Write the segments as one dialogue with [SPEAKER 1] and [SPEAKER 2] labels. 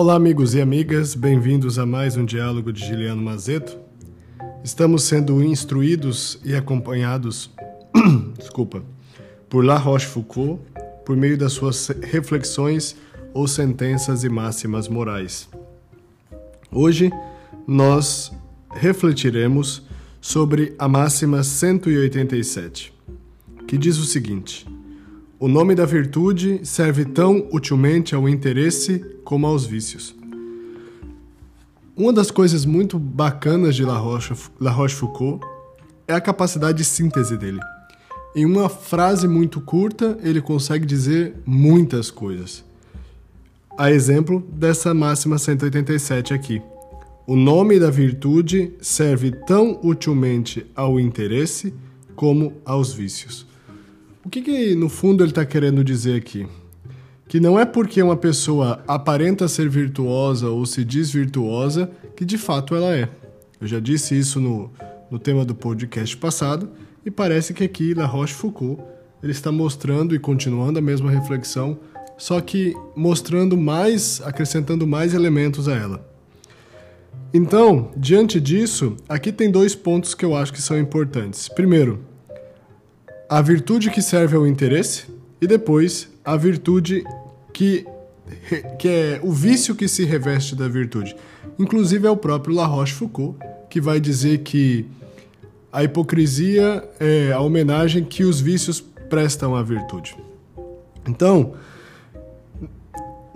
[SPEAKER 1] Olá, amigos e amigas, bem-vindos a mais um diálogo de Giliano Mazeto. Estamos sendo instruídos e acompanhados, desculpa, por La Rochefoucauld por meio das suas reflexões ou sentenças e máximas morais. Hoje nós refletiremos sobre a máxima 187, que diz o seguinte: o nome da virtude serve tão utilmente ao interesse como aos vícios. Uma das coisas muito bacanas de La, Roche, La Rochefoucauld é a capacidade de síntese dele. Em uma frase muito curta, ele consegue dizer muitas coisas. A exemplo dessa máxima 187 aqui. O nome da virtude serve tão utilmente ao interesse como aos vícios. O que, que no fundo ele está querendo dizer aqui? Que não é porque uma pessoa aparenta ser virtuosa ou se diz virtuosa que de fato ela é. Eu já disse isso no, no tema do podcast passado e parece que aqui La Rochefoucauld ele está mostrando e continuando a mesma reflexão, só que mostrando mais, acrescentando mais elementos a ela. Então, diante disso, aqui tem dois pontos que eu acho que são importantes. Primeiro, a virtude que serve ao interesse e depois a virtude que, que é o vício que se reveste da virtude. Inclusive é o próprio La Rochefoucauld que vai dizer que a hipocrisia é a homenagem que os vícios prestam à virtude. Então,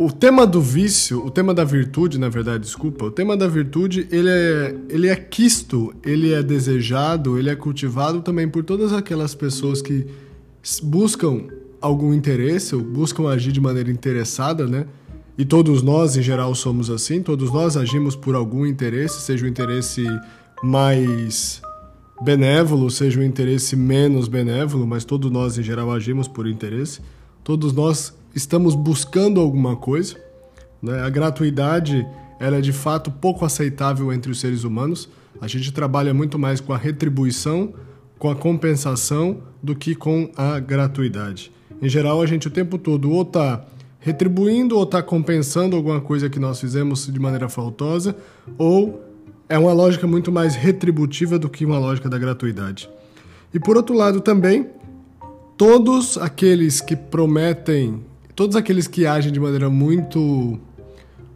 [SPEAKER 1] o tema do vício, o tema da virtude, na verdade, desculpa, o tema da virtude, ele é, ele é quisto, ele é desejado, ele é cultivado também por todas aquelas pessoas que buscam algum interesse, ou buscam agir de maneira interessada, né? E todos nós, em geral, somos assim, todos nós agimos por algum interesse, seja o interesse mais benévolo, seja o interesse menos benévolo, mas todos nós, em geral, agimos por interesse. Todos nós estamos buscando alguma coisa. Né? A gratuidade ela é de fato pouco aceitável entre os seres humanos. A gente trabalha muito mais com a retribuição, com a compensação, do que com a gratuidade. Em geral, a gente o tempo todo ou está retribuindo ou está compensando alguma coisa que nós fizemos de maneira faltosa, ou é uma lógica muito mais retributiva do que uma lógica da gratuidade. E por outro lado também, todos aqueles que prometem todos aqueles que agem de maneira muito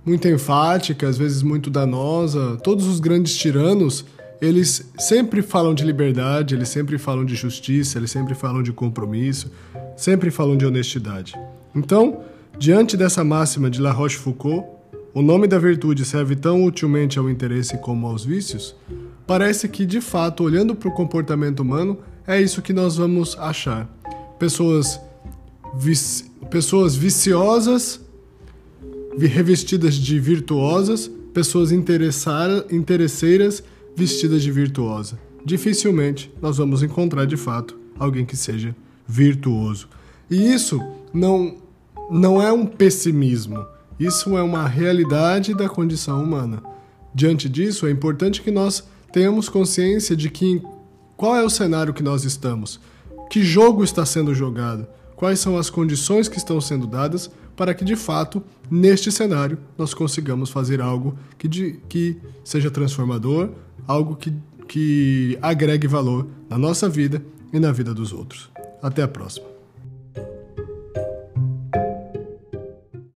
[SPEAKER 1] muito enfática, às vezes muito danosa, todos os grandes tiranos, eles sempre falam de liberdade, eles sempre falam de justiça, eles sempre falam de compromisso, sempre falam de honestidade. Então, diante dessa máxima de La Rochefoucauld, o nome da virtude serve tão utilmente ao interesse como aos vícios, parece que, de fato, olhando para o comportamento humano, é isso que nós vamos achar. Pessoas pessoas viciosas revestidas de virtuosas, pessoas interesseiras vestidas de virtuosa. Dificilmente nós vamos encontrar de fato alguém que seja virtuoso. E isso não, não é um pessimismo, isso é uma realidade da condição humana. Diante disso, é importante que nós tenhamos consciência de que qual é o cenário que nós estamos, que jogo está sendo jogado, quais são as condições que estão sendo dadas para que, de fato, neste cenário, nós consigamos fazer algo que, de, que seja transformador, algo que, que agregue valor na nossa vida e na vida dos outros. Até a próxima.